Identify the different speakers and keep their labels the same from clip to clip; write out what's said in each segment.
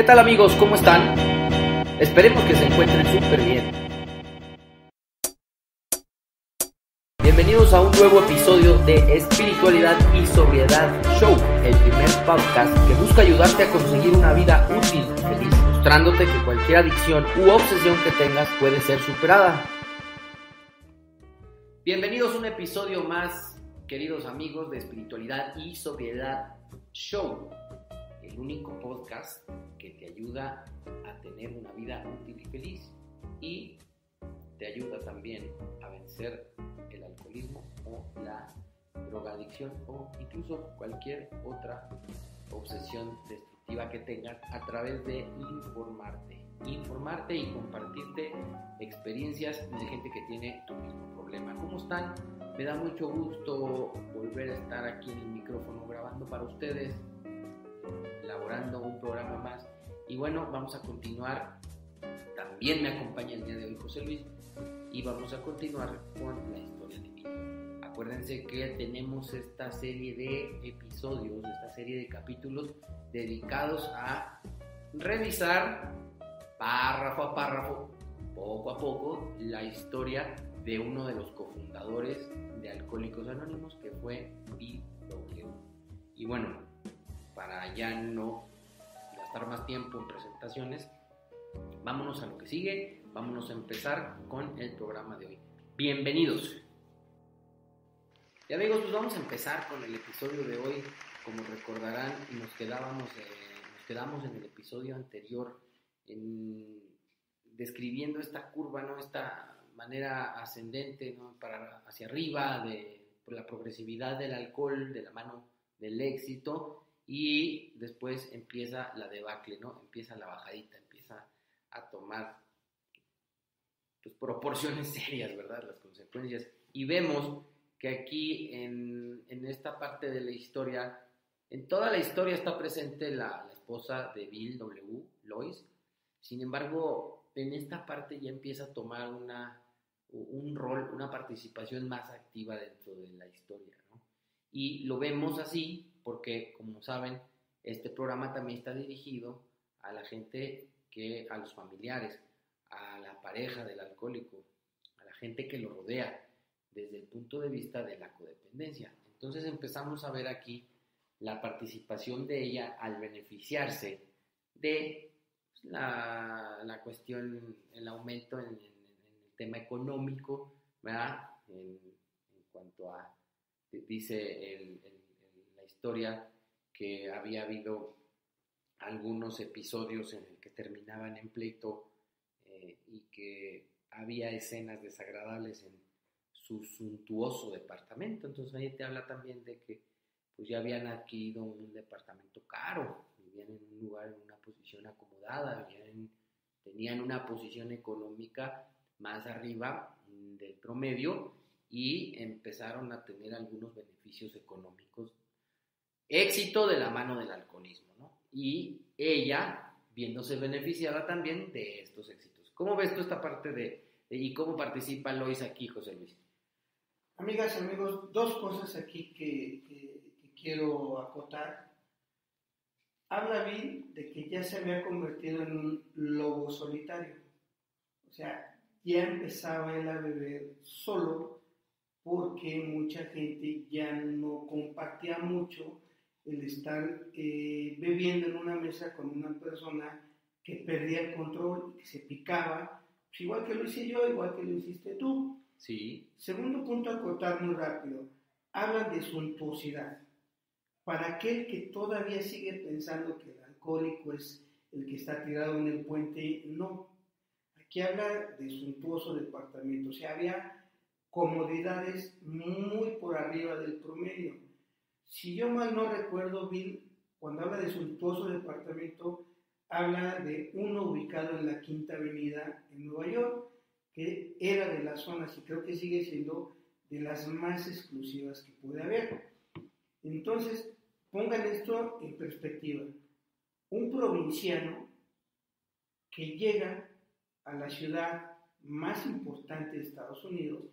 Speaker 1: ¿Qué tal amigos? ¿Cómo están? Esperemos que se encuentren súper bien. Bienvenidos a un nuevo episodio de Espiritualidad y Sobriedad Show, el primer podcast que busca ayudarte a conseguir una vida útil y feliz, mostrándote que cualquier adicción u obsesión que tengas puede ser superada. Bienvenidos a un episodio más, queridos amigos de Espiritualidad y Sobriedad Show, el único podcast que te ayuda a tener una vida útil y feliz y te ayuda también a vencer el alcoholismo o la drogadicción o incluso cualquier otra obsesión destructiva que tengas a través de informarte. Informarte y compartirte experiencias de gente que tiene tu mismo problema. ¿Cómo están? Me da mucho gusto volver a estar aquí en el micrófono grabando para ustedes, elaborando un programa más. Y bueno, vamos a continuar. También me acompaña el día de hoy José Luis y vamos a continuar con la historia de vida. Acuérdense que tenemos esta serie de episodios, esta serie de capítulos dedicados a revisar párrafo a párrafo, poco a poco, la historia de uno de los cofundadores de Alcohólicos Anónimos, que fue Bill W. Y bueno, para ya no gastar más tiempo en presentaciones, vámonos a lo que sigue, vámonos a empezar con el programa de hoy. Bienvenidos. Y amigos, pues vamos a empezar con el episodio de hoy. Como recordarán, nos, quedábamos, eh, nos quedamos en el episodio anterior en, describiendo esta curva, ¿no? esta manera ascendente ¿no? para hacia arriba de la progresividad del alcohol, de la mano del éxito y después empieza la debacle, ¿no? Empieza la bajadita, empieza a tomar pues, proporciones serias, ¿verdad? Las consecuencias. Y vemos que aquí en, en, esta parte de la historia, en toda la historia está presente la, la esposa de Bill W. Lois. Sin embargo, en esta parte ya empieza a tomar una, un rol, una participación más activa dentro de la historia. ¿no? Y lo vemos así porque, como saben, este programa también está dirigido a la gente que, a los familiares, a la pareja del alcohólico, a la gente que lo rodea, desde el punto de vista de la codependencia. Entonces empezamos a ver aquí la participación de ella al beneficiarse de la, la cuestión, el aumento en, el tema económico, ¿verdad? En, cuanto a, dice el, historia, que había habido algunos episodios en el que terminaban en pleito eh, y que había escenas desagradables en su suntuoso departamento. Entonces ahí te habla también de que pues ya habían adquirido un departamento caro, vivían en un lugar, en una posición acomodada, tenían una posición económica más arriba del promedio y empezaron a tener algunos beneficios económicos. Éxito de la mano del alcoholismo, ¿no? Y ella viéndose beneficiada también de estos éxitos. ¿Cómo ves tú esta parte de, de y cómo participa Lois aquí, José Luis?
Speaker 2: Amigas y amigos, dos cosas aquí que, que, que quiero acotar. Habla bien de que ya se había convertido en un lobo solitario. O sea, ya empezaba él a beber solo porque mucha gente ya no compartía mucho el estar eh, bebiendo en una mesa con una persona que perdía el control, que se picaba, pues igual que lo hice yo, igual que lo hiciste tú.
Speaker 1: Sí.
Speaker 2: Segundo punto, acotar muy rápido. Hablan de suntuosidad. Para aquel que todavía sigue pensando que el alcohólico es el que está tirado en el puente, no. Aquí habla de suntuoso departamento. O sea, había comodidades muy por arriba del promedio. Si yo mal no recuerdo, Bill, cuando habla de suntuoso departamento, habla de uno ubicado en la Quinta Avenida en Nueva York, que era de las zonas y creo que sigue siendo de las más exclusivas que puede haber. Entonces, pongan esto en perspectiva. Un provinciano que llega a la ciudad más importante de Estados Unidos,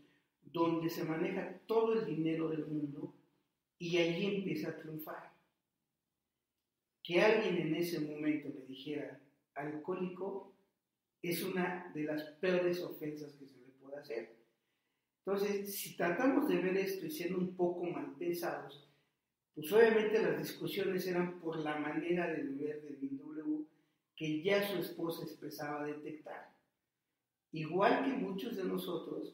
Speaker 2: donde se maneja todo el dinero del mundo, y allí empieza a triunfar. que alguien en ese momento le dijera alcohólico es una de las peores ofensas que se le puede hacer. Entonces, si tratamos de ver esto y siendo un poco mal pensados, pues obviamente las discusiones eran por la manera de beber de Bill W que ya su esposa expresaba detectar. Igual que muchos de nosotros,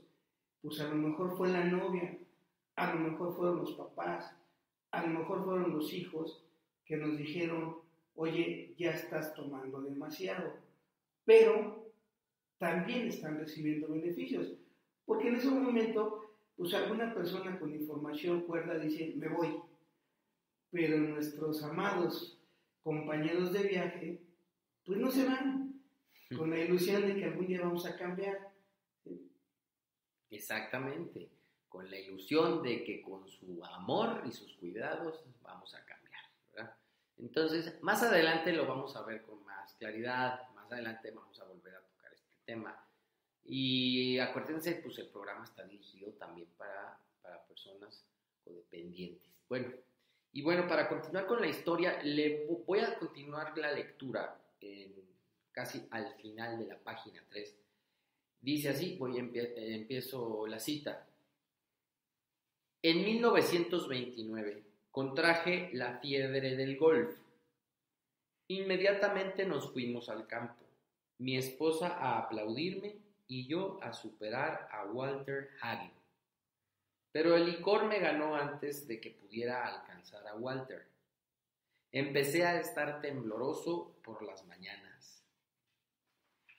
Speaker 2: pues a lo mejor fue la novia, a lo mejor fueron los papás, a lo mejor fueron los hijos que nos dijeron, oye, ya estás tomando demasiado, pero también están recibiendo beneficios, porque en ese momento, pues alguna persona con información cuerda dice, me voy, pero nuestros amados compañeros de viaje, pues no se van, con la ilusión de que algún día vamos a cambiar.
Speaker 1: Exactamente, con la ilusión de que con su amor y sus cuidados vamos a cambiar. Entonces, más adelante lo vamos a ver con más claridad, más adelante vamos a volver a tocar este tema. Y acuérdense, pues el programa está dirigido también para, para personas codependientes. Bueno, y bueno, para continuar con la historia, le voy a continuar la lectura casi al final de la página 3. Dice así, voy empiezo la cita. En 1929 contraje la fiebre del golf. Inmediatamente nos fuimos al campo, mi esposa a aplaudirme y yo a superar a Walter Hagen. Pero el licor me ganó antes de que pudiera alcanzar a Walter. Empecé a estar tembloroso por las mañanas.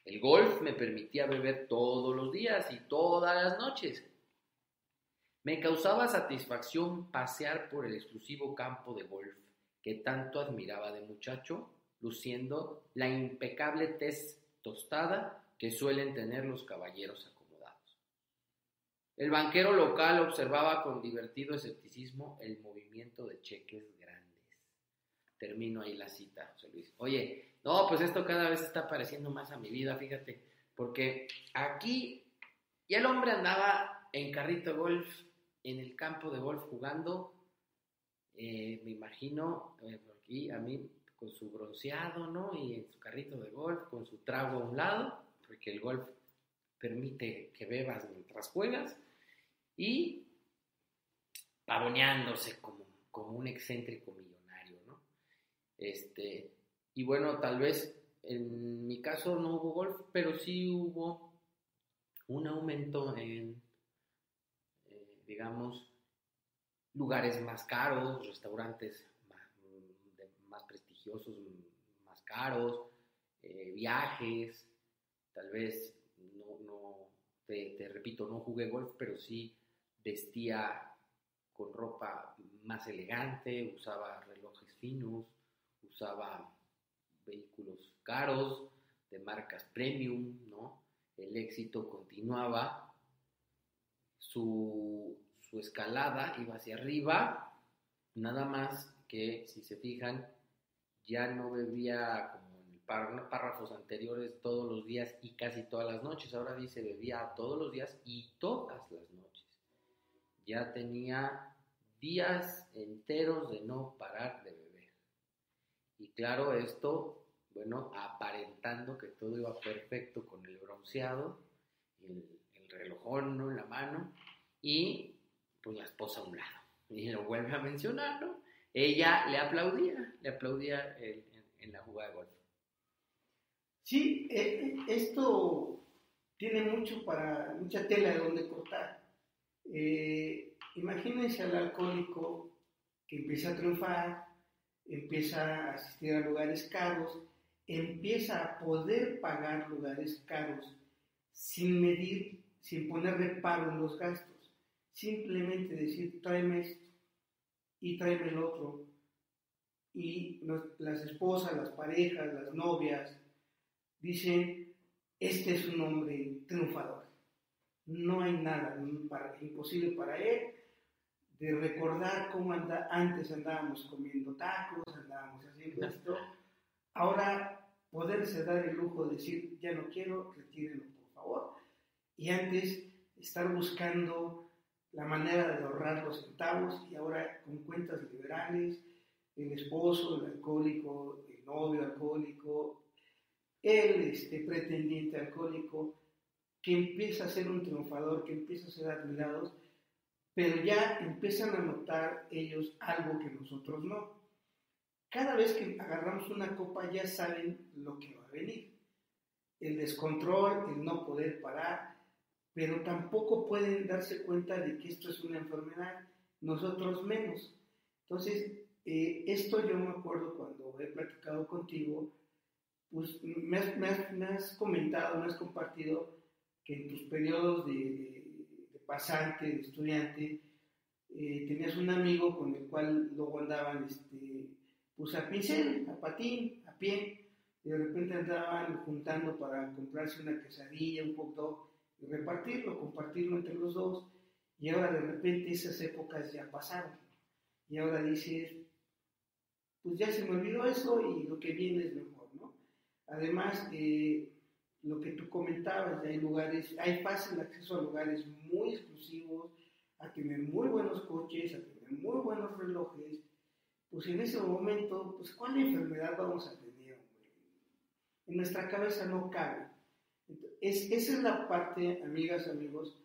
Speaker 1: El golf me permitía beber todos los días y todas las noches. Me causaba satisfacción pasear por el exclusivo campo de golf que tanto admiraba de muchacho, luciendo la impecable tez tostada que suelen tener los caballeros acomodados. El banquero local observaba con divertido escepticismo el movimiento de cheques grandes. Termino ahí la cita, Luis. Oye, no, pues esto cada vez está pareciendo más a mi vida, fíjate, porque aquí ya el hombre andaba en carrito golf en el campo de golf jugando, eh, me imagino, eh, aquí a mí con su bronceado, ¿no? Y en su carrito de golf, con su trago a un lado, porque el golf permite que bebas mientras juegas, y pavoneándose como, como un excéntrico millonario, ¿no? Este, y bueno, tal vez en mi caso no hubo golf, pero sí hubo un aumento en digamos, lugares más caros, restaurantes más, prestigiosos, más caros, eh, viajes, tal vez, no, no te, repito, no jugué golf, pero sí vestía con ropa más elegante, usaba relojes finos, usaba vehículos caros, de marcas premium, ¿no? El éxito continuaba su, escalada iba hacia arriba, nada más que si se fijan, ya no bebía como en párrafos anteriores todos los días y casi todas las noches, ahora dice bebía todos los días y todas las noches. Ya tenía días enteros de no parar de beber. Y claro, esto, bueno, aparentando que todo iba perfecto con el bronceado, el, el relojón en la mano y pues la esposa a un lado. Y lo vuelve a mencionar, ¿no? Ella le aplaudía, le aplaudía en, la jugada de golf.
Speaker 2: Sí, e, e, esto tiene mucho para, mucha tela de donde cortar. Eh, imagínense al alcohólico que empieza a triunfar, empieza a asistir a lugares caros, empieza a poder pagar lugares caros sin medir, sin poner reparo en los gastos simplemente decir, tráeme esto y tráeme el otro. Y las esposas, las parejas, las novias dicen, este es un hombre triunfador. No hay nada imposible para él de recordar cómo antes andábamos comiendo tacos, andábamos haciendo esto. Ahora poderse dar el lujo de decir, ya no quiero, retírenlo por favor. Y antes estar buscando la manera de ahorrar los centavos y ahora con cuentas liberales, el esposo, el alcohólico, el novio alcohólico, el este, pretendiente alcohólico, que empieza a ser un triunfador, que empieza a ser admirado, pero ya empiezan a notar ellos algo que nosotros no. Cada vez que agarramos una copa ya saben lo que va a venir. El descontrol, el no poder parar, pero tampoco pueden darse cuenta de que esto es una enfermedad, nosotros menos. Entonces, eh, esto yo me acuerdo cuando he platicado contigo, pues me has, comentado, me has compartido que en tus periodos de, pasante, de estudiante, eh, tenías un amigo con el cual luego andaban este, pues a pincel, a patín, a pie, y de repente andaban juntando para comprarse una quesadilla, un poco repartirlo, compartirlo entre los dos, y ahora de repente esas épocas ya pasaron, y ahora dices, pues ya se me olvidó eso y lo que viene es mejor, ¿no? Además, eh, lo que tú comentabas, hay lugares, hay fácil acceso a lugares muy exclusivos, a tener muy buenos coches, a tener muy buenos relojes, pues en ese momento, pues ¿cuál enfermedad vamos a tener? En nuestra cabeza no cabe. Es, esa es la parte, amigas, amigos,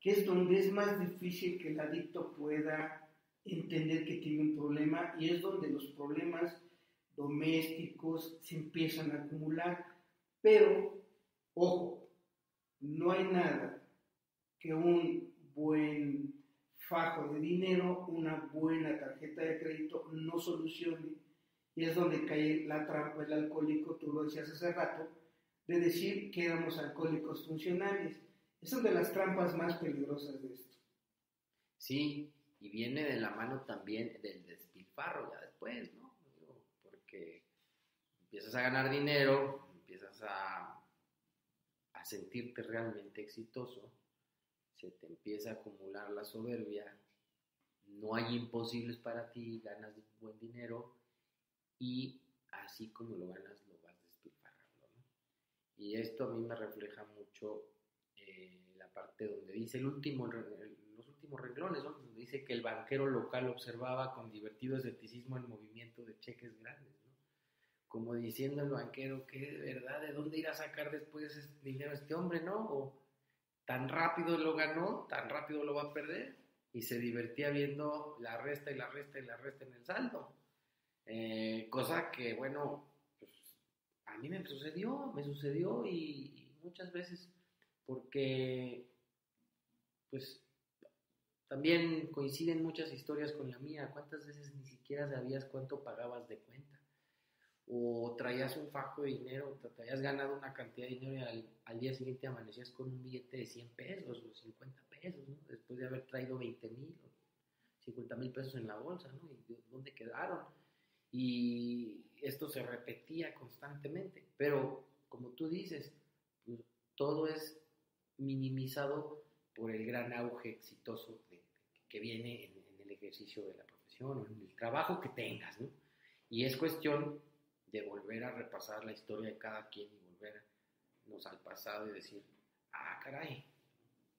Speaker 2: que es donde es más difícil que el adicto pueda entender que tiene un problema y es donde los problemas domésticos se empiezan a acumular. Pero, ojo, no hay nada que un buen fajo de dinero, una buena tarjeta de crédito no solucione. Y es donde cae la trampa el alcohólico, tú lo decías hace rato, de decir que éramos alcohólicos funcionales. Es una de las trampas más peligrosas de esto.
Speaker 1: Sí, y viene de la mano también del despilfarro ya después, ¿no? Porque empiezas a ganar dinero, empiezas a, a sentirte realmente exitoso, se te empieza a acumular la soberbia, no hay imposibles para ti, ganas buen dinero y así como lo ganas lo vas despilfarrando. ¿no? Y esto a mí me refleja mucho eh, la parte donde dice el último, los últimos renglones, donde dice que el banquero local observaba con divertido escepticismo el movimiento de cheques grandes, como diciendo el banquero que de verdad, ¿de dónde irá a sacar después ese dinero este hombre, no? O tan rápido lo ganó, tan rápido lo va a perder, y se divertía viendo la resta y la resta y la resta en el saldo. Eh, cosa que, bueno, a mí me sucedió, me sucedió y muchas veces porque, pues, también coinciden muchas historias con la mía. ¿Cuántas veces ni siquiera sabías cuánto pagabas de cuenta? O traías un fajo de dinero, te habías ganado una cantidad de dinero y al, día siguiente amanecías con un billete de 100 pesos o 50 pesos, ¿no? Después de haber traído 20 mil o 50 mil pesos en la bolsa, ¿no? ¿Y dónde quedaron? Y esto se repetía constantemente. Pero, como tú dices, pues, todo es minimizado por el gran auge exitoso que viene en, el ejercicio de la profesión o en el trabajo que tengas, ¿no? Y es cuestión de volver a repasar la historia de cada quien y volvernos al pasado y decir, ah, caray,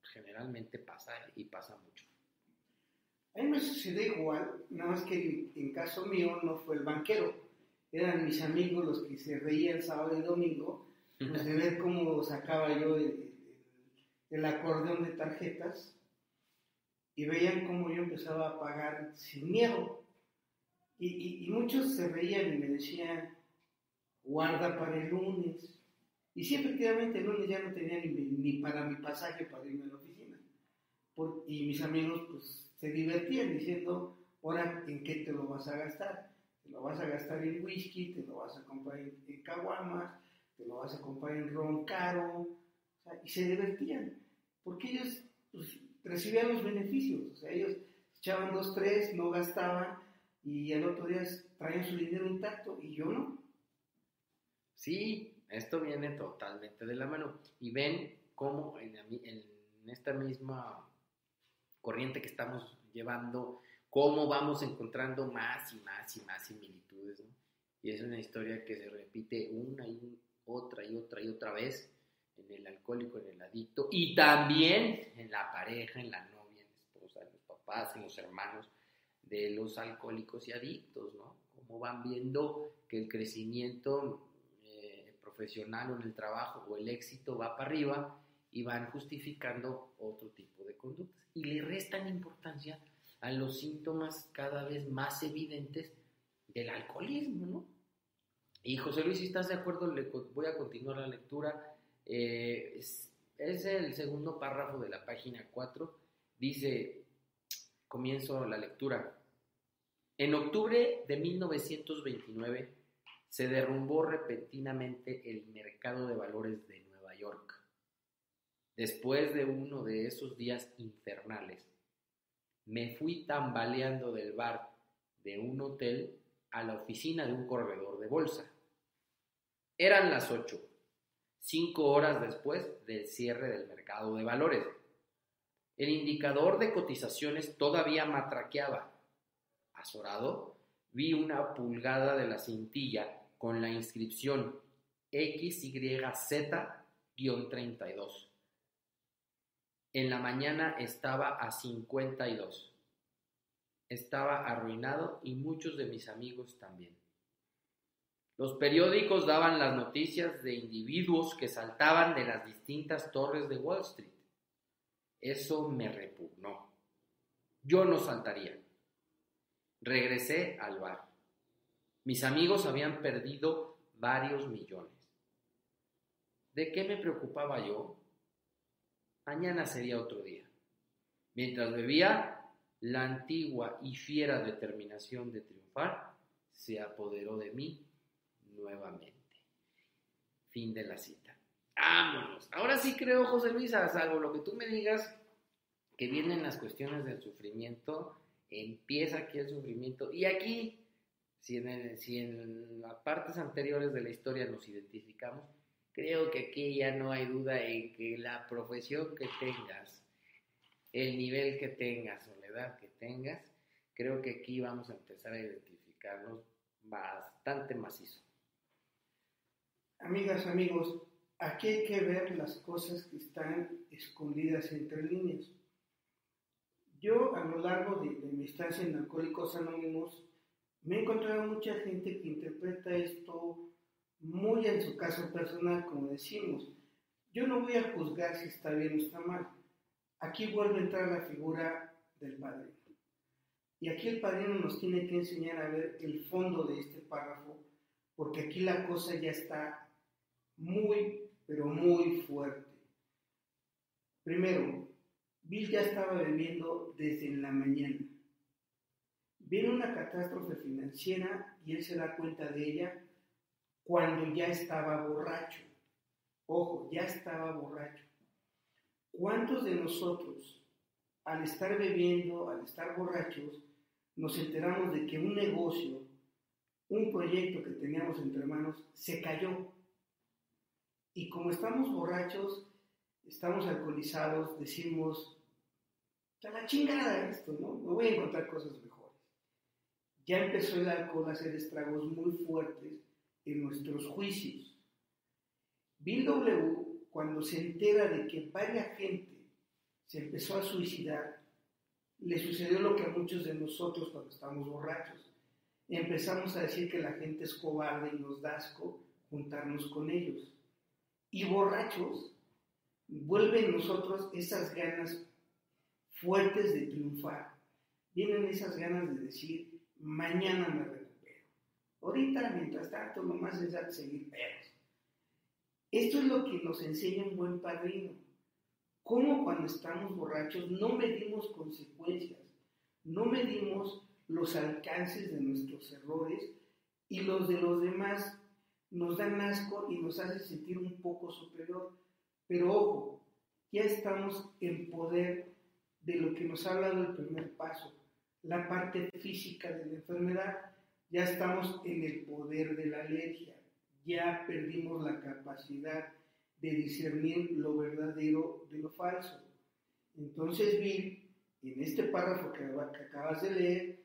Speaker 1: generalmente pasa y pasa mucho.
Speaker 2: A mí me sucedió igual, nada más que en, caso mío no fue el banquero, eran mis amigos los que se reían sábado y domingo, pues de ver cómo sacaba yo el, acordeón de tarjetas y veían cómo yo empezaba a pagar sin miedo. Y, muchos se reían y me decían, guarda para el lunes. Y sí, efectivamente, el lunes ya no tenía ni para mi pasaje para irme a la oficina. y mis amigos pues se divertían diciendo, ahora, ¿en qué te lo vas a gastar? Te lo vas a gastar en whisky, te lo vas a comprar en, caguamas, te lo vas a comprar en ron caro, y se divertían, porque ellos pues, recibían los beneficios, o sea, ellos echaban dos, tres, no gastaban, y el otro día traían su dinero intacto, y yo no.
Speaker 1: Sí, esto viene totalmente de la mano. Y ven cómo en, esta misma corriente que estamos llevando, cómo vamos encontrando más y más y más similitudes. Y es una historia que se repite una y otra y otra y otra vez en el alcohólico, en el adicto, y también en la pareja, en la novia, en la esposa, en los papás, en los hermanos de los alcohólicos y adictos, ¿no? cómo van viendo que el crecimiento eh, profesional o en el trabajo o el éxito va para arriba y van justificando otro tipo de conductas. Y le restan importancia a los síntomas cada vez más evidentes del alcoholismo, ¿no? Y José Luis, si estás de acuerdo, le voy a continuar la lectura. Eh, es, es, el segundo párrafo de la página 4. Dice, comienzo la lectura. En octubre de 1929 se derrumbó repentinamente el mercado de valores de Nueva York. Después de uno de esos días infernales, me fui tambaleando del bar de un hotel a la oficina de un corredor de bolsa. Eran las ocho, cinco horas después del cierre del mercado de valores. El indicador de cotizaciones todavía matraqueaba. Azorado, vi una pulgada de la cintilla con la inscripción XYZ-32. En la mañana estaba a 52. Estaba arruinado y muchos de mis amigos también. Los periódicos daban las noticias de individuos que saltaban de las distintas torres de Wall Street. Eso me repugnó. Yo no saltaría. Regresé al bar. Mis amigos habían perdido varios millones. ¿De qué me preocupaba yo? Mañana sería otro día. Mientras bebía, la antigua y fiera determinación de triunfar se apoderó de mí nuevamente. Fin de la cita. Vámonos. Ahora sí creo, José Luis, salvo lo que tú me digas, que vienen las cuestiones del sufrimiento, empieza aquí el sufrimiento. Y aquí, si en, si en las partes anteriores de la historia nos identificamos, creo que aquí ya no hay duda en que la profesión que tengas, el nivel que tengas o la edad que tengas, creo que aquí vamos a empezar a identificarnos bastante macizo.
Speaker 2: Amigas, amigos, aquí hay que ver las cosas que están escondidas entre líneas. Yo a lo largo de, de mi estancia en Alcohólicos Anónimos me he encontrado mucha gente que interpreta esto muy en su caso personal, como decimos. Yo no voy a juzgar si está bien o está mal. Aquí vuelve a entrar la figura del padrino. Y aquí el padrino nos tiene que enseñar a ver el fondo de este párrafo, porque aquí la cosa ya está muy, pero muy fuerte. Primero, Bill ya estaba bebiendo desde la mañana. Viene una catástrofe financiera y él se da cuenta de ella cuando ya estaba borracho. Ojo, ya estaba borracho. ¿Cuántos de nosotros, al estar bebiendo, al estar borrachos, nos enteramos de que un negocio, un proyecto que teníamos entre manos, se cayó? Y como estamos borrachos, estamos alcoholizados, decimos, ya la chingada esto, ¿no? Me voy a encontrar cosas mejores. Ya empezó el alcohol a hacer estragos muy fuertes en nuestros juicios. Bill W., cuando se entera de que varias gente se empezó a suicidar, le sucedió lo que a muchos de nosotros cuando estamos borrachos. Empezamos a decir que la gente es cobarde y nos da juntarnos con ellos. Y borrachos, vuelven nosotros esas ganas fuertes de triunfar. Vienen esas ganas de decir, mañana me Ahorita, mientras tanto, lo más es seguir perros. Esto es lo que nos enseña un buen padrino. Cómo cuando estamos borrachos no medimos consecuencias, no medimos los alcances de nuestros errores y los de los demás nos dan asco y nos hace sentir un poco superior. Pero ojo, ya estamos en poder de lo que nos ha hablado el primer paso, la parte física de la enfermedad ya estamos en el poder de la alergia, ya perdimos la capacidad de discernir lo verdadero de lo falso. Entonces Bill, en este párrafo que, acabas de leer,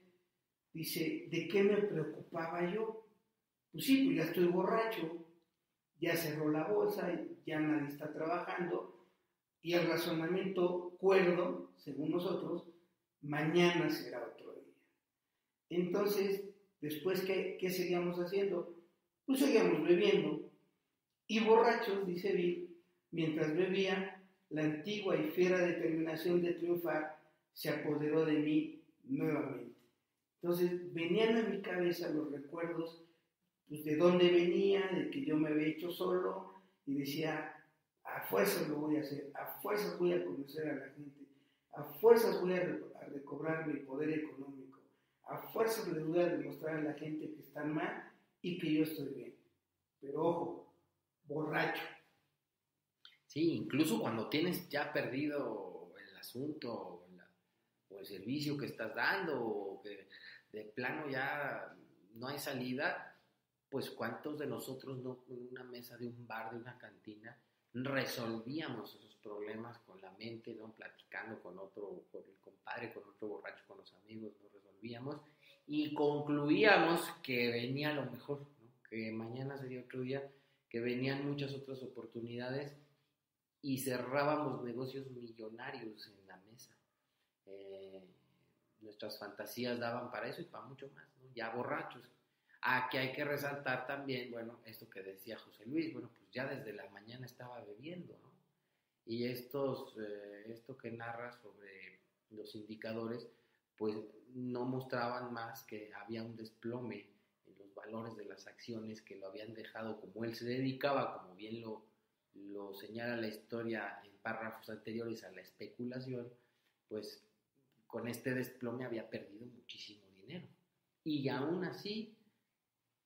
Speaker 2: dice, ¿de qué me preocupaba yo? Pues sí, pues ya estoy borracho, ya cerró la bolsa, ya nadie está trabajando, y el razonamiento cuerdo, según nosotros, mañana será otro día. Entonces, Después, ¿qué, qué seguíamos haciendo? Pues seguíamos bebiendo. Y borrachos, dice Bill, mientras bebía, la antigua y fiera determinación de triunfar se apoderó de mí nuevamente. Entonces venían a mi cabeza los recuerdos pues, de dónde venía, de que yo me había hecho solo y decía, a fuerzas lo voy a hacer, a fuerzas voy a conocer a la gente, a fuerzas voy a, recobrar mi poder económico, a fuerzas les voy a demostrar a la gente que están mal y que yo estoy bien. Pero ojo, borracho.
Speaker 1: Sí, incluso cuando tienes ya perdido el asunto o, el servicio que estás dando o que de plano ya no hay salida, pues cuántos de nosotros no en una mesa de un bar, de una cantina, resolvíamos esos problemas con la mente, ¿no? Platicando con otro, con el compadre, con otro borracho, con los amigos, lo y concluíamos que venía lo mejor, ¿no? Que mañana sería otro día, que venían muchas otras oportunidades y cerrábamos negocios millonarios en la mesa. Eh, nuestras fantasías daban para eso y para mucho más, ¿no? Ya borrachos. Aquí hay que resaltar también, bueno, esto que decía José Luis, bueno, pues ya desde la mañana estaba bebiendo, ¿no? Y estos, eh, esto que narra sobre los indicadores, pues no mostraban más que había un desplome en los valores de las acciones que lo habían dejado como él se dedicaba, como bien lo, lo señala la historia en párrafos anteriores a la especulación, pues con este desplome había perdido muchísimo dinero. Y aún así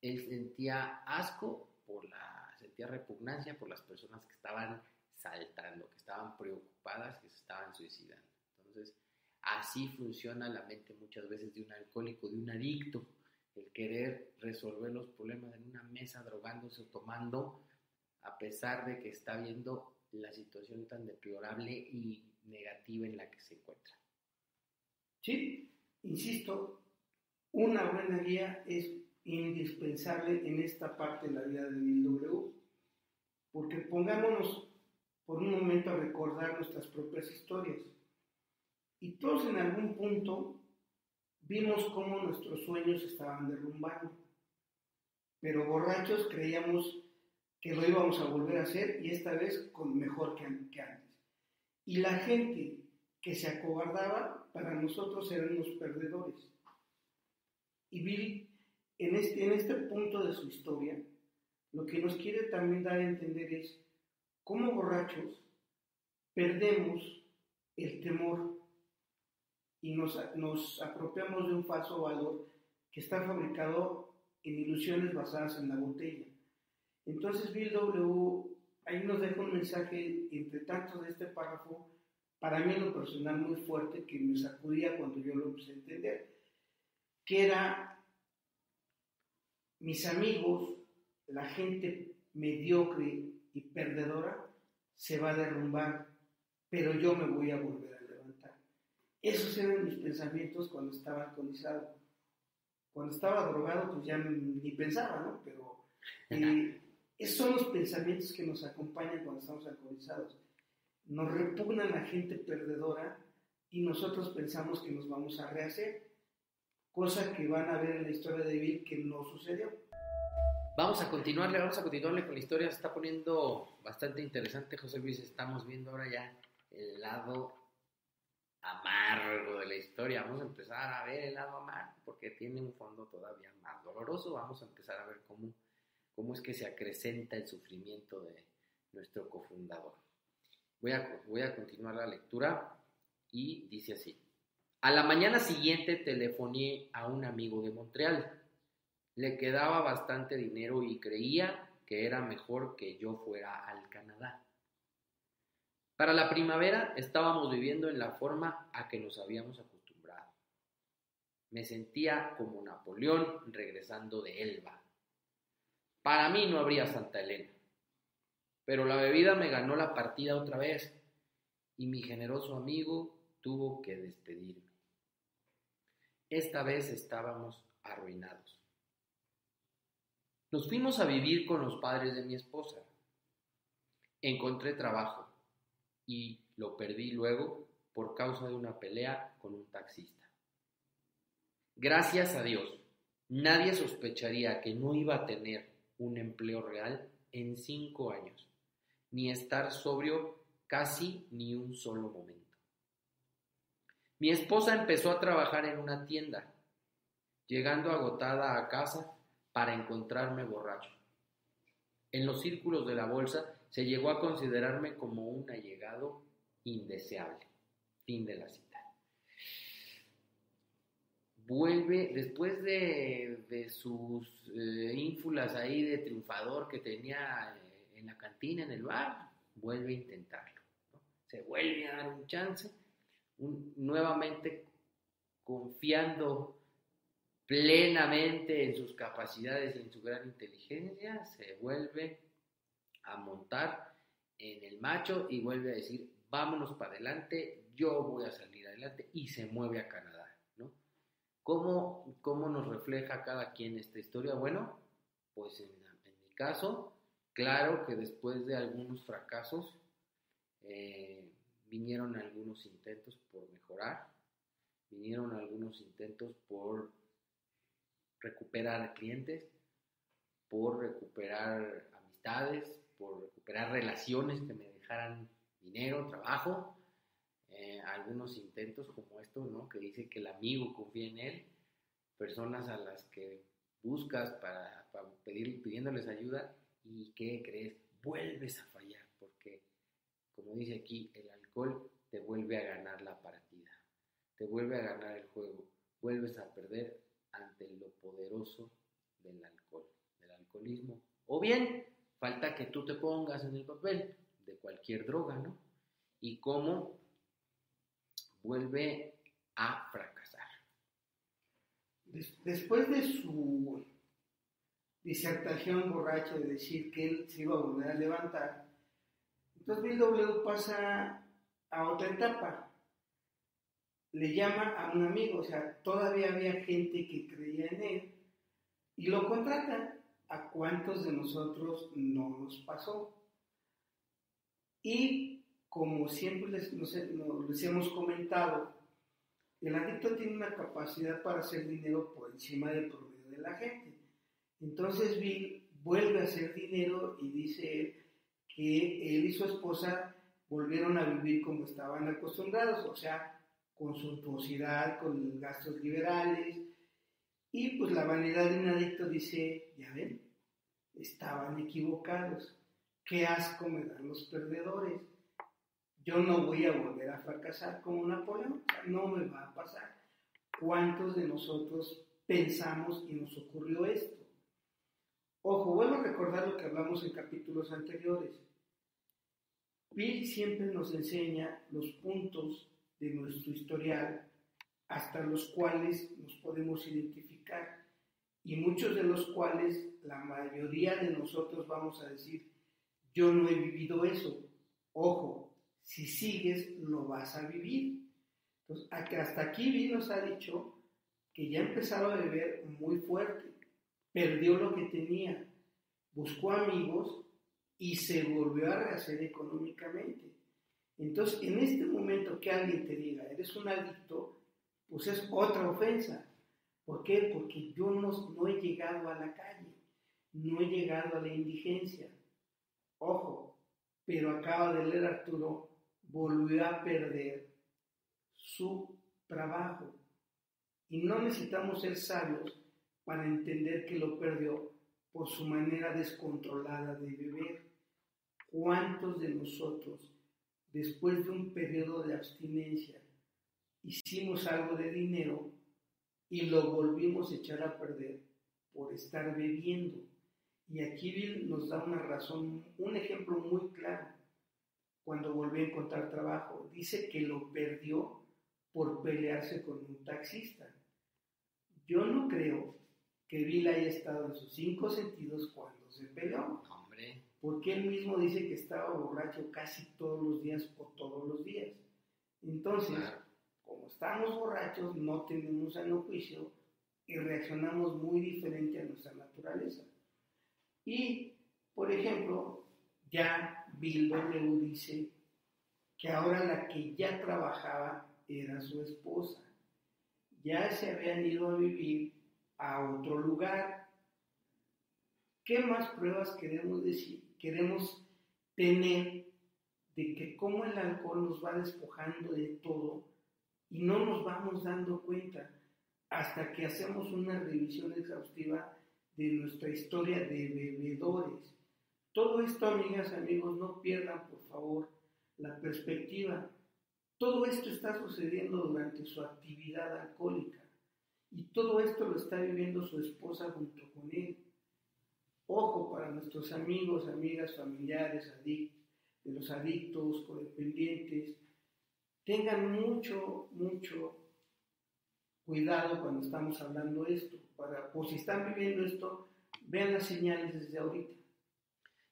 Speaker 1: él sentía asco por la, sentía repugnancia por las personas que estaban saltando, que estaban preocupadas, que se estaban suicidando. Entonces, así funciona la mente muchas veces de un alcohólico, de un adicto, el querer resolver los problemas en una mesa drogándose o tomando, a pesar de que está viendo la situación tan deplorable y negativa en la que se encuentra.
Speaker 2: Sí, insisto, una buena guía es indispensable en esta parte de la vida de Bill W. Porque pongámonos por un momento a recordar nuestras propias historias. Y todos en algún punto vimos cómo nuestros sueños estaban derrumbando. Pero borrachos creíamos que lo íbamos a volver a hacer y esta vez con mejor que, antes. Y la gente que se acobardaba, para nosotros eran los perdedores. Y Bill en este, en este punto de su historia, lo que nos quiere también dar a entender es cómo borrachos perdemos el temor y nos, nos apropiamos de un falso valor que está fabricado en ilusiones basadas en la botella. Entonces Bill W. ahí nos deja un mensaje entre tantos de este párrafo, para mí en lo personal muy fuerte, que me sacudía cuando yo lo empecé a entender, que era mis amigos, la gente mediocre y perdedora, se va a derrumbar, pero yo me voy a volver. Esos eran mis pensamientos cuando estaba alcoholizado. Cuando estaba drogado, pues ya ni pensaba, ¿no? Pero eh, esos son los pensamientos que nos acompañan cuando estamos alcoholizados. Nos repugnan la gente perdedora y nosotros pensamos que nos vamos a rehacer cosa que van a ver en la historia de Bill que no sucedió.
Speaker 1: Vamos a continuarle, vamos a continuarle con la historia, se está poniendo bastante interesante, José Luis, estamos viendo ahora ya el lado amargo de la historia, vamos a empezar a ver el lado amargo porque tiene un fondo todavía más doloroso, vamos a empezar a ver cómo, cómo es que se acrecenta el sufrimiento de nuestro cofundador. Voy a, voy a continuar la lectura y dice así. A la mañana siguiente telefoné a un amigo de Montreal. Le quedaba bastante dinero y creía que era mejor que yo fuera al Canadá. Para la primavera estábamos viviendo en la forma a que nos habíamos acostumbrado. Me sentía como Napoleón regresando de Elba. Para mí no habría Santa Elena. Pero la bebida me ganó la partida otra vez y mi generoso amigo tuvo que despedirme. Esta vez estábamos arruinados. Nos fuimos a vivir con los padres de mi esposa. Encontré trabajo y lo perdí luego por causa de una pelea con un taxista. Gracias a Dios, Nadie sospecharía que no iba a tener un empleo real en cinco años, ni estar sobrio casi ni un solo momento. Mi esposa empezó a trabajar en una tienda, llegando agotada a casa para encontrarme borracho. En los círculos de la bolsa se llegó a considerarme como un allegado indeseable. Fin de la cita. Vuelve, después de, sus eh, ínfulas ahí de triunfador que tenía eh, en la cantina, en el bar, vuelve a intentarlo. Se vuelve a dar un chance, nuevamente confiando plenamente en sus capacidades y en su gran inteligencia, se vuelve a montar en el macho y vuelve a decir, vámonos para adelante, yo voy a salir adelante y se mueve a Canadá, ¿no? ¿Cómo, cómo nos refleja cada quien esta historia? Bueno, pues en, mi caso, claro que después de algunos fracasos, eh, vinieron algunos intentos por mejorar, vinieron algunos intentos por recuperar clientes, por recuperar amistades, por recuperar relaciones que me dejaran dinero, trabajo, eh, algunos intentos como esto, ¿no? Que dice que el amigo confía en él, personas a las que buscas para, pedir, pidiéndoles ayuda y ¿qué crees? Vuelves a fallar, porque como dice aquí, el alcohol te vuelve a ganar la partida, te vuelve a ganar el juego, vuelves a perder ante lo poderoso del alcohol, del alcoholismo. O bien, falta que tú te pongas en el papel de cualquier droga, ¿no? Y cómo vuelve a fracasar.
Speaker 2: Después de su disertación borracha de decir que él se iba a volver a levantar, entonces Bill W pasa a otra etapa le llama a un amigo, o sea, todavía había gente que creía en él y lo contrata. ¿A cuántos de nosotros no nos pasó? Y como siempre les, les hemos comentado, el adicto tiene una capacidad para hacer dinero por encima del promedio de la gente. Entonces Bill vuelve a hacer dinero y dice que él y su esposa volvieron a vivir como estaban acostumbrados, o sea, con suntuosidad, con gastos liberales. Y pues la vanidad de un adicto dice, ya ven, estaban equivocados. Qué asco me dan los perdedores. Yo no voy a volver a fracasar como Napoleón. No me va a pasar. ¿Cuántos de nosotros pensamos y nos ocurrió esto? Ojo, vuelvo a recordar lo que hablamos en capítulos anteriores. Bill siempre nos enseña los puntos de nuestro historial hasta los cuales nos podemos identificar y muchos de los cuales la mayoría de nosotros vamos a decir, yo no he vivido eso. Ojo, si sigues, lo vas a vivir. Entonces, hasta aquí Bill nos ha dicho que ya empezaba a beber muy fuerte, perdió lo que tenía, buscó amigos y se volvió a rehacer económicamente. Entonces, en este momento que alguien te diga, eres un adicto, pues es otra ofensa. ¿Por qué? Porque yo no, no he llegado a la calle, no he llegado a la indigencia. Ojo, pero acaba de leer Arturo, volvió a perder su trabajo. Y no necesitamos ser sabios para entender que lo perdió por su manera descontrolada de beber. ¿Cuántos de nosotros después de un periodo de abstinencia, hicimos algo de dinero y lo volvimos a echar a perder por estar bebiendo. Y aquí Bill nos da una razón, un ejemplo muy claro. Cuando volvió a encontrar trabajo, dice que lo perdió por pelearse con un taxista. Yo no creo que Bill haya estado en sus cinco sentidos cuando se peleó porque él mismo dice que estaba borracho casi todos los días o todos los días. Entonces, como estamos borrachos, no tenemos sano juicio y reaccionamos muy diferente a nuestra naturaleza. Y, por ejemplo, ya Bill W. dice que ahora la que ya trabajaba era su esposa. Ya se habían ido a vivir a otro lugar. ¿Qué más pruebas queremos decir? Queremos tener de que cómo el alcohol nos va despojando de todo y no nos vamos dando cuenta hasta que hacemos una revisión exhaustiva de nuestra historia de bebedores. Todo esto, amigas, amigos, no pierdan por favor la perspectiva. Todo esto está sucediendo durante su actividad alcohólica y todo esto lo está viviendo su esposa junto con él. Ojo para nuestros amigos, amigas, familiares, adictos, de los adictos, codependientes, tengan mucho, mucho cuidado cuando estamos hablando esto. Para, por si están viviendo esto, vean las señales desde ahorita.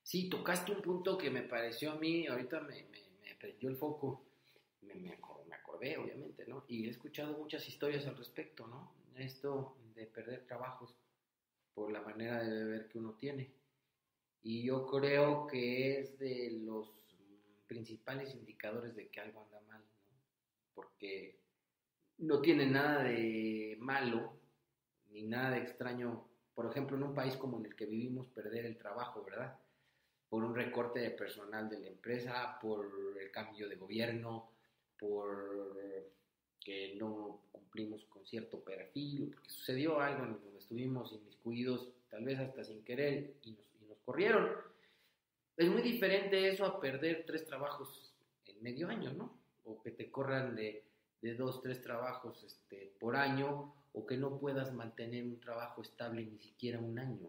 Speaker 1: Sí, tocaste un punto que me pareció a mí, ahorita me, me, prendió el foco, me, me, acordé, obviamente, ¿no? Y he escuchado muchas historias al respecto, ¿no? Esto de perder trabajos por la manera de beber que uno tiene. Y yo creo que es de los principales indicadores de que algo anda mal. Porque no tiene nada de malo ni nada de extraño, por ejemplo, en un país como en el que vivimos, perder el trabajo, ¿verdad? Por un recorte de personal de la empresa, por el cambio de gobierno, por que no cumplimos con cierto perfil, porque sucedió algo en donde estuvimos inmiscuidos, tal vez hasta sin querer, y nos corrieron. Es muy diferente eso a perder tres trabajos en medio año, ¿no? O que te corran de, de dos, tres trabajos este, por año, o que no puedas mantener un trabajo estable ni siquiera un año.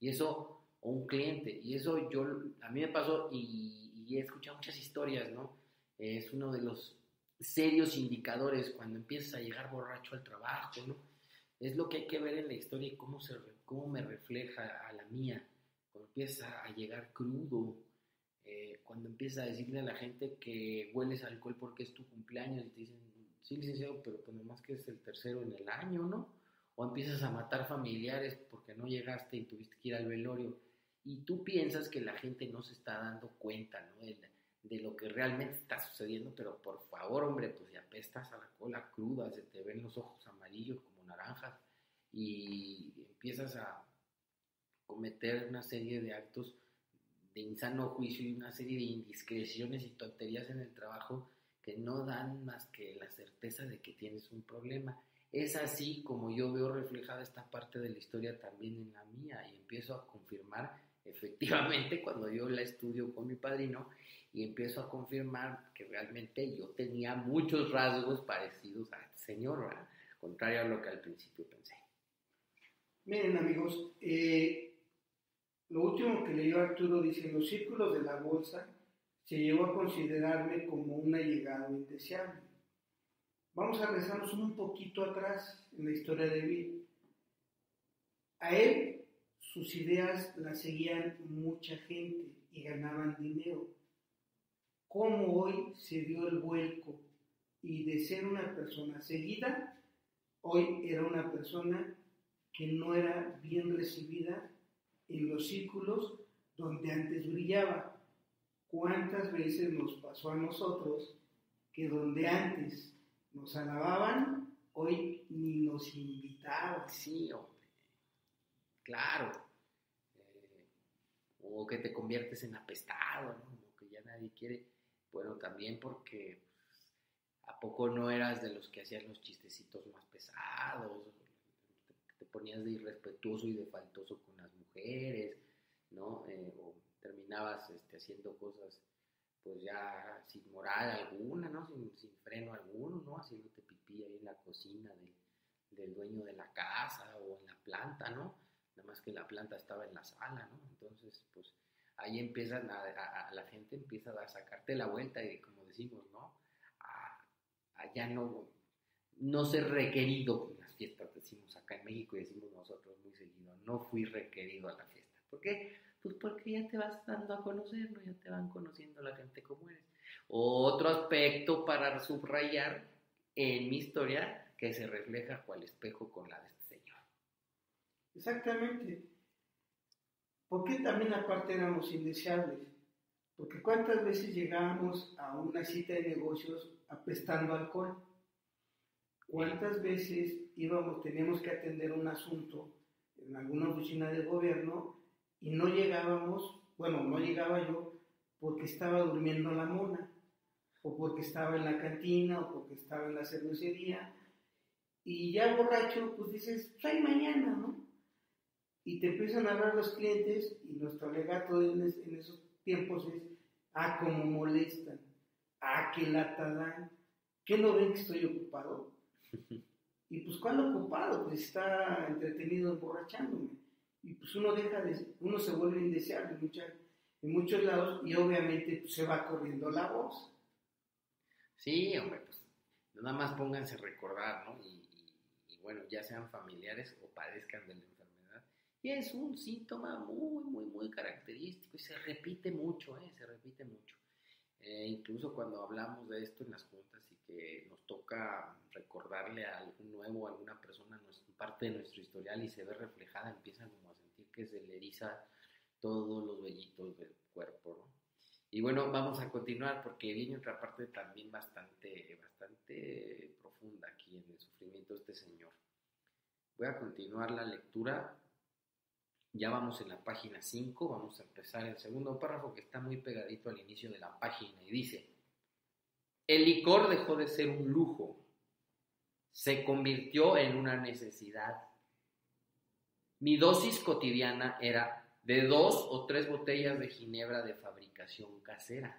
Speaker 1: Y eso, o un cliente, y eso yo, a mí me pasó y, he escuchado muchas historias, ¿no? Es uno de los serios indicadores cuando empiezas a llegar borracho al trabajo, ¿no? Es lo que hay que ver en la historia y cómo, se, cómo me refleja a la mía cuando empieza a llegar crudo, eh, cuando empieza a decirle a la gente que hueles alcohol porque es tu cumpleaños y te dicen, sí, licenciado, pero pues nomás que es el tercero en el año, ¿no? O empiezas a matar familiares porque no llegaste y tuviste que ir al velorio. Y tú piensas que la gente no se está dando cuenta, ¿no? De, de lo que realmente está sucediendo, pero por favor, hombre, pues ya apestas a la cola cruda, se te ven los ojos amarillos como naranjas y empiezas a cometer una serie de actos de insano juicio y una serie de indiscreciones y tonterías en el trabajo que no dan más que la certeza de que tienes un problema. Es así como yo veo reflejada esta parte de la historia también en la mía y empiezo a confirmar efectivamente cuando yo la estudio con mi padrino y empiezo a confirmar que realmente yo tenía muchos rasgos parecidos a señor, contrario a lo que al principio pensé.
Speaker 2: Miren amigos, eh, lo último que leyó Arturo dice, los círculos de la bolsa se llegó a considerarme como una llegada indeseable. Vamos a regresarnos un poquito atrás en la historia de Bill. A él sus ideas las seguían mucha gente y ganaban dinero. ¿Cómo hoy se dio el vuelco y de ser una persona seguida, hoy era una persona que no era bien recibida en los círculos donde antes brillaba. ¿Cuántas veces nos pasó a nosotros que donde antes nos alababan, hoy ni nos invitaban?
Speaker 1: Sí, hombre. Claro. Eh, o que te conviertes en apestado, ¿no? O que ya nadie quiere. Bueno, también porque pues, a poco no eras de los que hacían los chistecitos más pesados, te ponías de irrespetuoso y de faltoso con las mujeres, ¿no? Eh, o terminabas este, haciendo cosas pues ya sin moral alguna, ¿no? Sin, freno alguno, ¿no? Haciéndote pipí ahí en la cocina del, del, dueño de la casa o en la planta, ¿no? Nada más que la planta estaba en la sala, ¿no? Entonces, pues ahí empiezan a, la gente empieza a sacarte la vuelta y como decimos, ¿no? A, ya no, no ser requerido fiestas, decimos acá en México y decimos nosotros muy seguido, no fui requerido a la fiesta. ¿Por qué? Pues porque ya te vas dando a conocer, ya te van conociendo la gente como eres. Otro aspecto para subrayar en mi historia que se refleja cual espejo con la de este señor.
Speaker 2: Exactamente. ¿Por qué también aparte éramos indeseables? Porque cuántas veces llegábamos a una cita de negocios apestando alcohol. ¿Cuántas veces íbamos, teníamos que atender un asunto en alguna oficina de gobierno y no llegábamos, bueno, no llegaba yo porque estaba durmiendo la mona, o porque estaba en la cantina, o porque estaba en la cervecería, y ya borracho, pues dices, hay mañana, ¿no? Y te empiezan a hablar los clientes, y nuestro alegato en, en esos tiempos es, ah, cómo molestan, ah, qué lata dan, ¿qué no ven que estoy ocupado? Y pues, ¿cuál ocupado? Pues está entretenido emborrachándome. Y pues uno deja de, uno se vuelve indeseable en, muchos lados y obviamente pues, se va corriendo la voz.
Speaker 1: Sí, hombre, pues nada más pónganse a recordar, ¿no? Y, bueno, ya sean familiares o padezcan de la enfermedad. Y es un síntoma muy, muy, muy característico y se repite mucho, ¿eh? Se repite mucho. Eh, incluso cuando hablamos de esto en las juntas y que nos toca recordarle a algún nuevo, a alguna persona parte de nuestro historial y se ve reflejada, empiezan como a sentir que se le eriza todos los vellitos del cuerpo, ¿no? Y bueno, vamos a continuar porque viene otra parte también bastante, bastante profunda aquí en el sufrimiento de este señor. Voy a continuar la lectura. Ya vamos en la página 5, vamos a empezar el segundo párrafo que está muy pegadito al inicio de la página y dice, el licor dejó de ser un lujo se convirtió en una necesidad. Mi dosis cotidiana era de dos o tres botellas de ginebra de fabricación casera.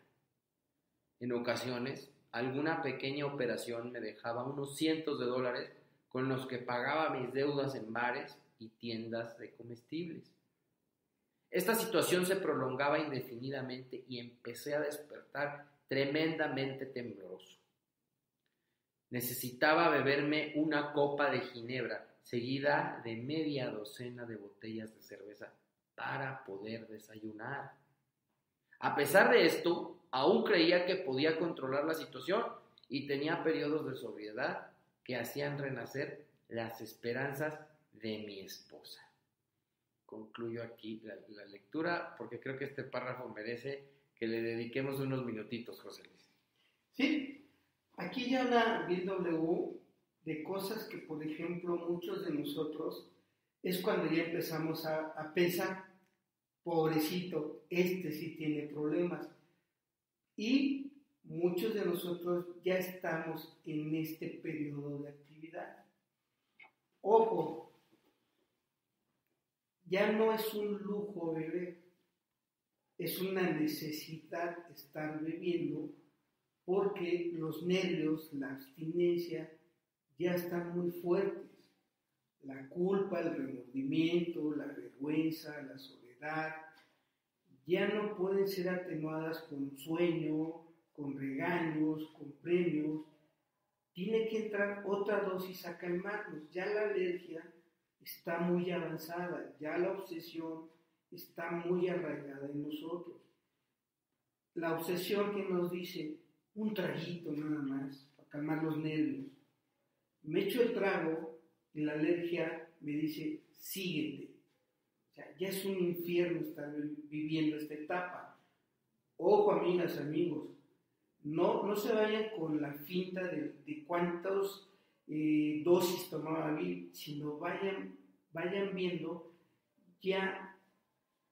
Speaker 1: En ocasiones, alguna pequeña operación me dejaba unos cientos de dólares con los que pagaba mis deudas en bares y tiendas de comestibles. Esta situación se prolongaba indefinidamente y empecé a despertar tremendamente tembloroso. Necesitaba beberme una copa de ginebra, seguida de media docena de botellas de cerveza, para poder desayunar. A pesar de esto, aún creía que podía controlar la situación y tenía periodos de sobriedad que hacían renacer las esperanzas de mi esposa. Concluyo aquí la, lectura porque creo que este párrafo merece que le dediquemos unos minutitos, José Luis.
Speaker 2: Sí, Aquí ya habla Bill W de cosas que, por ejemplo, muchos de nosotros es cuando ya empezamos a, a pensar, pobrecito, este sí tiene problemas. Y muchos de nosotros ya estamos en este periodo de actividad. Ojo, ya no es un lujo beber, es una necesidad estar bebiendo porque los nervios, la abstinencia ya están muy fuertes. La culpa, el remordimiento, la vergüenza, la soledad, ya no pueden ser atenuadas con sueño, con regaños, con premios. Tiene que entrar otra dosis a calmarnos. Ya la alergia está muy avanzada, ya la obsesión está muy arraigada en nosotros. La obsesión que nos dice, un traguito nada más, para calmar los nervios. Me echo el trago y la alergia me dice, síguete. Ya es un infierno estar viviendo esta etapa. Ojo, amigas, amigos, no, no se vayan con la finta de, de cuántas eh, dosis tomaba Bill, sino vayan, vayan viendo ya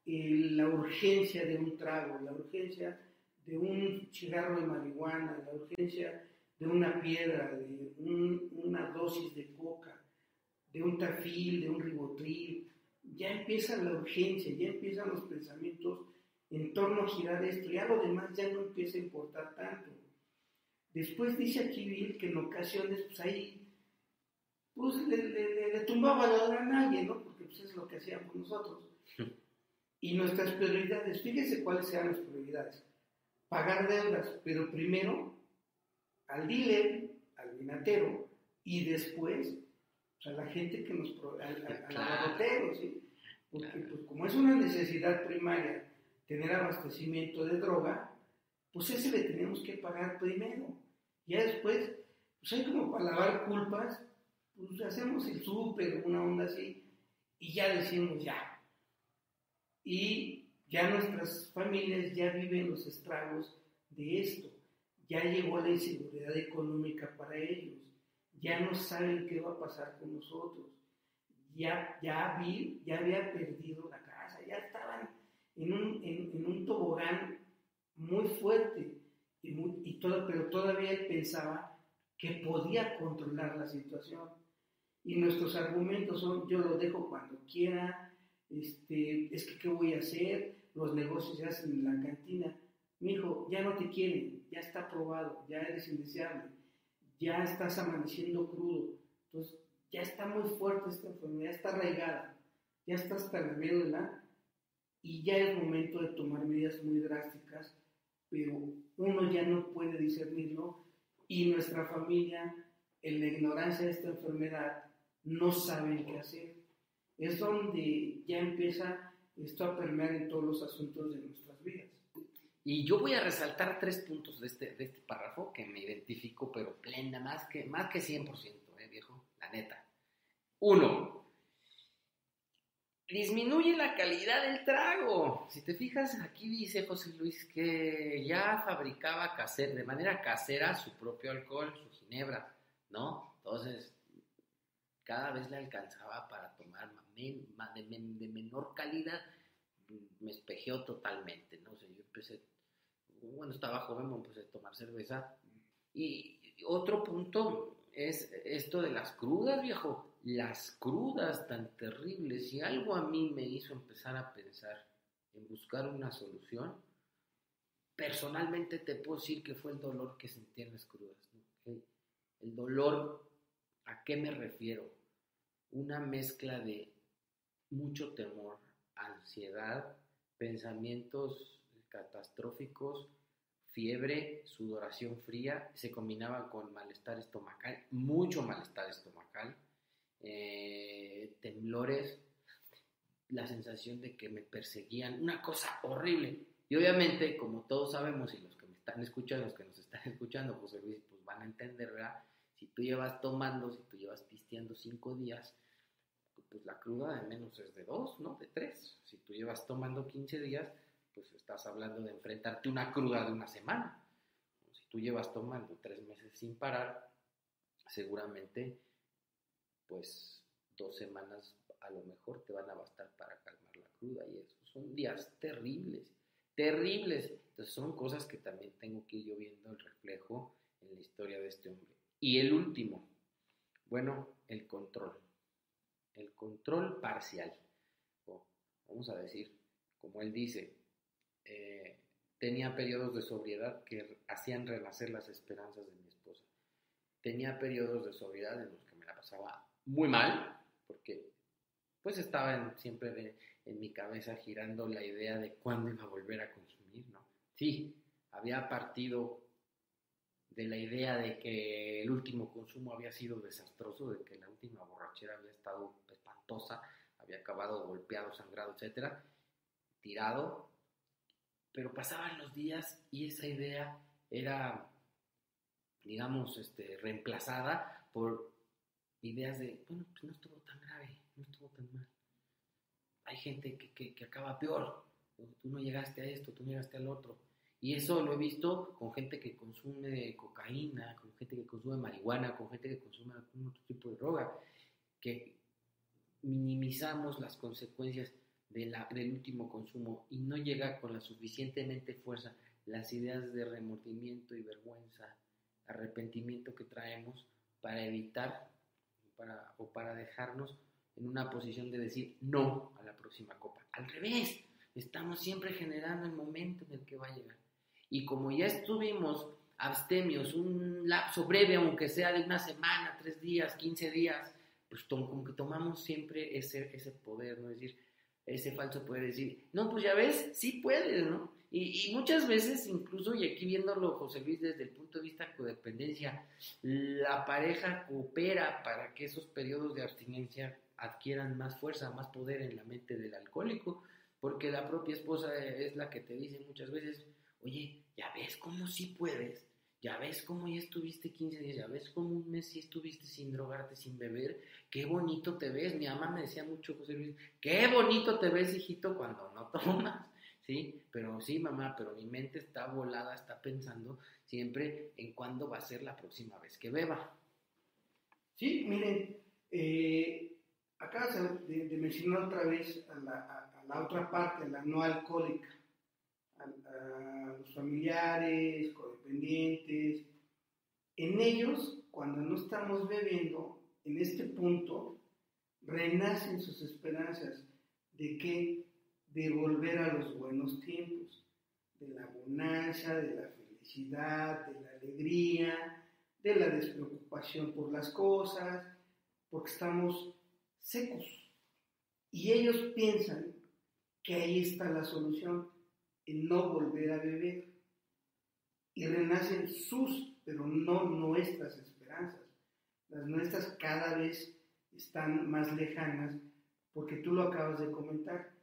Speaker 2: eh, la urgencia de un trago, la urgencia de un cigarro de marihuana, la urgencia de una piedra, de una dosis de coca, de un tafil, de un ribotril, ya empieza la urgencia, ya empiezan los pensamientos en torno a girar esto, ya lo demás ya no empieza a importar tanto. Después dice aquí Bill que en ocasiones, pues ahí, pues le, tumbaba la hora a nadie, ¿no? Porque pues es lo que hacíamos nosotros. Y nuestras prioridades, fíjese cuáles eran las prioridades pagar deudas, pero primero al dealer, al vinatero, y después a la gente que nos al, al, ¿sí? Porque pues, como es una necesidad primaria tener abastecimiento de droga, pues ese le tenemos que pagar primero. Ya después, pues hay como para lavar culpas, pues hacemos el súper, una onda así, y ya decimos ya. Y ya nuestras familias ya viven los estragos de esto. Ya llegó la inseguridad económica para ellos. ya no saben qué va a pasar con nosotros. Ya, ya, vi, ya había perdido la casa, ya estaban en un, en, un tobogán muy fuerte, y, todo, pero todavía él pensaba que podía controlar la situación. Y nuestros argumentos son, yo lo dejo cuando quiera, este, es que qué voy a hacer, los negocios se hacen en la cantina. Mi hijo, ya no te quieren, ya está probado, ya eres indeseable, ya estás amaneciendo crudo. Entonces, ya está muy fuerte esta enfermedad, está arraigada, ya está hasta la médula y ya es momento de tomar medidas muy drásticas, pero uno ya no puede discernirlo y nuestra familia, en la ignorancia de esta enfermedad, no saben qué hacer. Es donde ya empieza esto a permear en todos los asuntos de nuestras vidas.
Speaker 1: Y yo voy a resaltar tres puntos de este, de este párrafo que me identifico, pero plena, más que, más que 100%, ¿eh, viejo? La neta. Uno, disminuye la calidad del trago. Si te fijas, aquí dice José Luis que ya fabricaba caser, de manera casera su propio alcohol, su ginebra, ¿no? Entonces, cada vez le alcanzaba para tomar de, menor calidad. Me espejeó totalmente, ¿no? sé, yo empecé, cuando estaba joven, me empecé a tomar cerveza. Y otro punto es esto de las crudas, viejo las crudas tan terribles, y algo a mí me hizo empezar a pensar en buscar una solución, personalmente te puedo decir que fue el dolor que sentí en las crudas. El dolor, ¿a qué me refiero? Una mezcla de mucho temor, ansiedad, pensamientos catastróficos, fiebre, sudoración fría, se combinaba con malestar estomacal, mucho malestar estomacal, eh, temblores, la sensación de que me perseguían, una cosa horrible. Y obviamente, como todos sabemos, y los que me están escuchando, los que nos están escuchando, pues van a entender, ¿verdad? Si tú llevas tomando, si tú llevas pisteando cinco días, pues la cruda de menos es de dos, ¿no? De tres. Si tú llevas tomando 15 días, pues estás hablando de enfrentarte una cruda de una semana. Si tú llevas tomando tres meses sin parar, seguramente pues dos semanas a lo mejor te van a bastar para calmar la cruda y eso. Son días terribles, terribles. Entonces son cosas que también tengo que ir yo viendo el reflejo en la historia de este hombre. Y el último, bueno, el control. El control parcial. vamos a decir, como él dice, eh, tenía periodos de sobriedad que hacían renacer las esperanzas de mi esposa. Tenía periodos de sobriedad en los que me la pasaba muy mal, porque pues estaba siempre en mi cabeza girando la idea de cuándo iba a volver a consumir, ¿no? Sí, había partido de la idea de que el último consumo había sido desastroso, de que la última borrachera había estado espantosa, había acabado golpeado, sangrado, etcétera, tirado, pero pasaban los días y esa idea era, digamos, este, reemplazada por ideas de, bueno, pues no estuvo tan grave, no estuvo tan mal. Hay gente que, que, acaba peor, tú no llegaste a esto, tú no llegaste al otro. Y eso lo he visto con gente que consume cocaína, con gente que consume marihuana, con gente que consume algún otro tipo de droga, que minimizamos las consecuencias de la, del último consumo y no llega con la suficientemente fuerza las ideas de remordimiento y vergüenza, arrepentimiento que traemos para evitar para, o para dejarnos en una posición de decir no a la próxima copa. Al revés, estamos siempre generando el momento en el que va a llegar. Y como ya estuvimos abstemios un lapso breve, aunque sea de una semana, tres días, quince días, pues como que tomamos siempre ese, ese poder, ¿no? Es decir, ese falso poder decir, no, pues ya ves, sí puedes, ¿no? Y, muchas veces, incluso, y aquí viéndolo, José Luis, desde el punto de vista de codependencia, la pareja coopera para que esos periodos de abstinencia adquieran más fuerza, más poder en la mente del alcohólico, porque la propia esposa es la que te dice muchas veces, oye, ya ves cómo sí puedes, ya ves cómo ya estuviste 15 días, ya ves cómo un mes sí estuviste sin drogarte, sin beber, qué bonito te ves. Mi mamá me decía mucho, José Luis, qué bonito te ves, hijito, cuando no tomas. ¿sí? Pero sí, mamá, pero mi mente está volada, está pensando siempre en cuándo va a ser la próxima vez que beba.
Speaker 2: Sí, miren, eh, acabas de, de, mencionar otra vez a la, a, la, otra parte, la no alcohólica, a, los familiares, codependientes. En ellos, cuando no estamos bebiendo, en este punto, renacen sus esperanzas de que de volver a los buenos tiempos, de la bonanza, de la felicidad, de la alegría, de la despreocupación por las cosas, porque estamos secos. Y ellos piensan que ahí está la solución, en no volver a beber. Y renacen sus, pero no nuestras esperanzas. Las nuestras cada vez están más lejanas, porque tú lo acabas de comentar.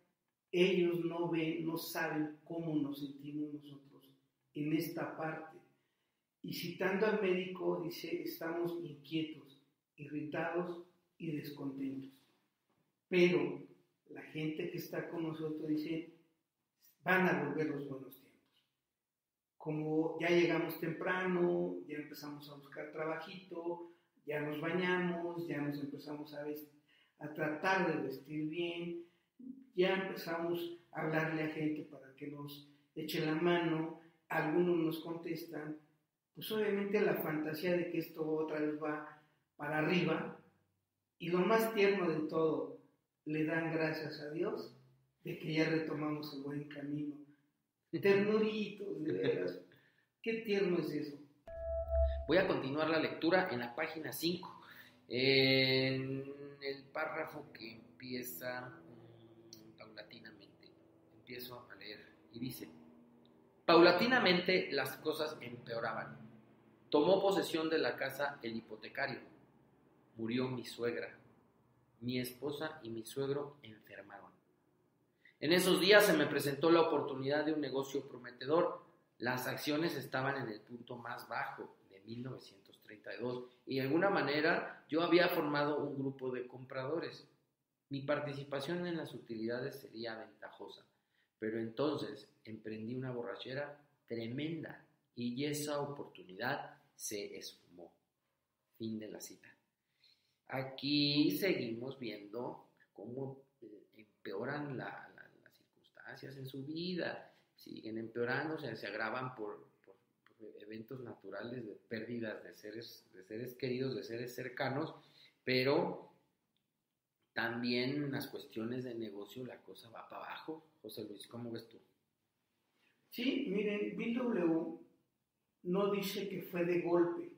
Speaker 2: Ellos no ven, no saben cómo nos sentimos nosotros en esta parte. Y citando al médico, dice, estamos inquietos, irritados y descontentos. Pero la gente que está con nosotros dice, van a volver los buenos tiempos. Como ya llegamos temprano, ya empezamos a buscar trabajito, ya nos bañamos, ya nos empezamos a, a tratar de vestir bien, ya empezamos a hablarle a gente para que nos eche la mano, algunos nos contestan, pues obviamente la fantasía de que esto otra vez va para arriba, y lo más tierno de todo, le dan gracias a Dios de que ya retomamos el buen camino. Ternuritos, de veras. Qué tierno es eso.
Speaker 1: Voy a continuar la lectura en la página 5, en el párrafo que empieza paulatinamente. Empiezo a leer y dice, paulatinamente las cosas empeoraban. Tomó posesión de la casa el hipotecario. Murió mi suegra. Mi esposa y mi suegro enfermaron. En esos días se me presentó la oportunidad de un negocio prometedor. Las acciones estaban en el punto más bajo 1932 y de alguna manera yo había formado un grupo de compradores. Mi participación en las utilidades sería ventajosa, pero entonces emprendí una borrachera tremenda y esa oportunidad se esfumó. Fin de la cita. Aquí seguimos viendo cómo eh, empeoran las circunstancias en su vida, siguen empeorando, se agravan por, eventos naturales de pérdidas de seres, de seres queridos, de seres cercanos, pero también las cuestiones de negocio la cosa va para abajo. José Luis, ¿cómo ves tú?
Speaker 2: Sí, miren, Bill W no dice que fue de golpe.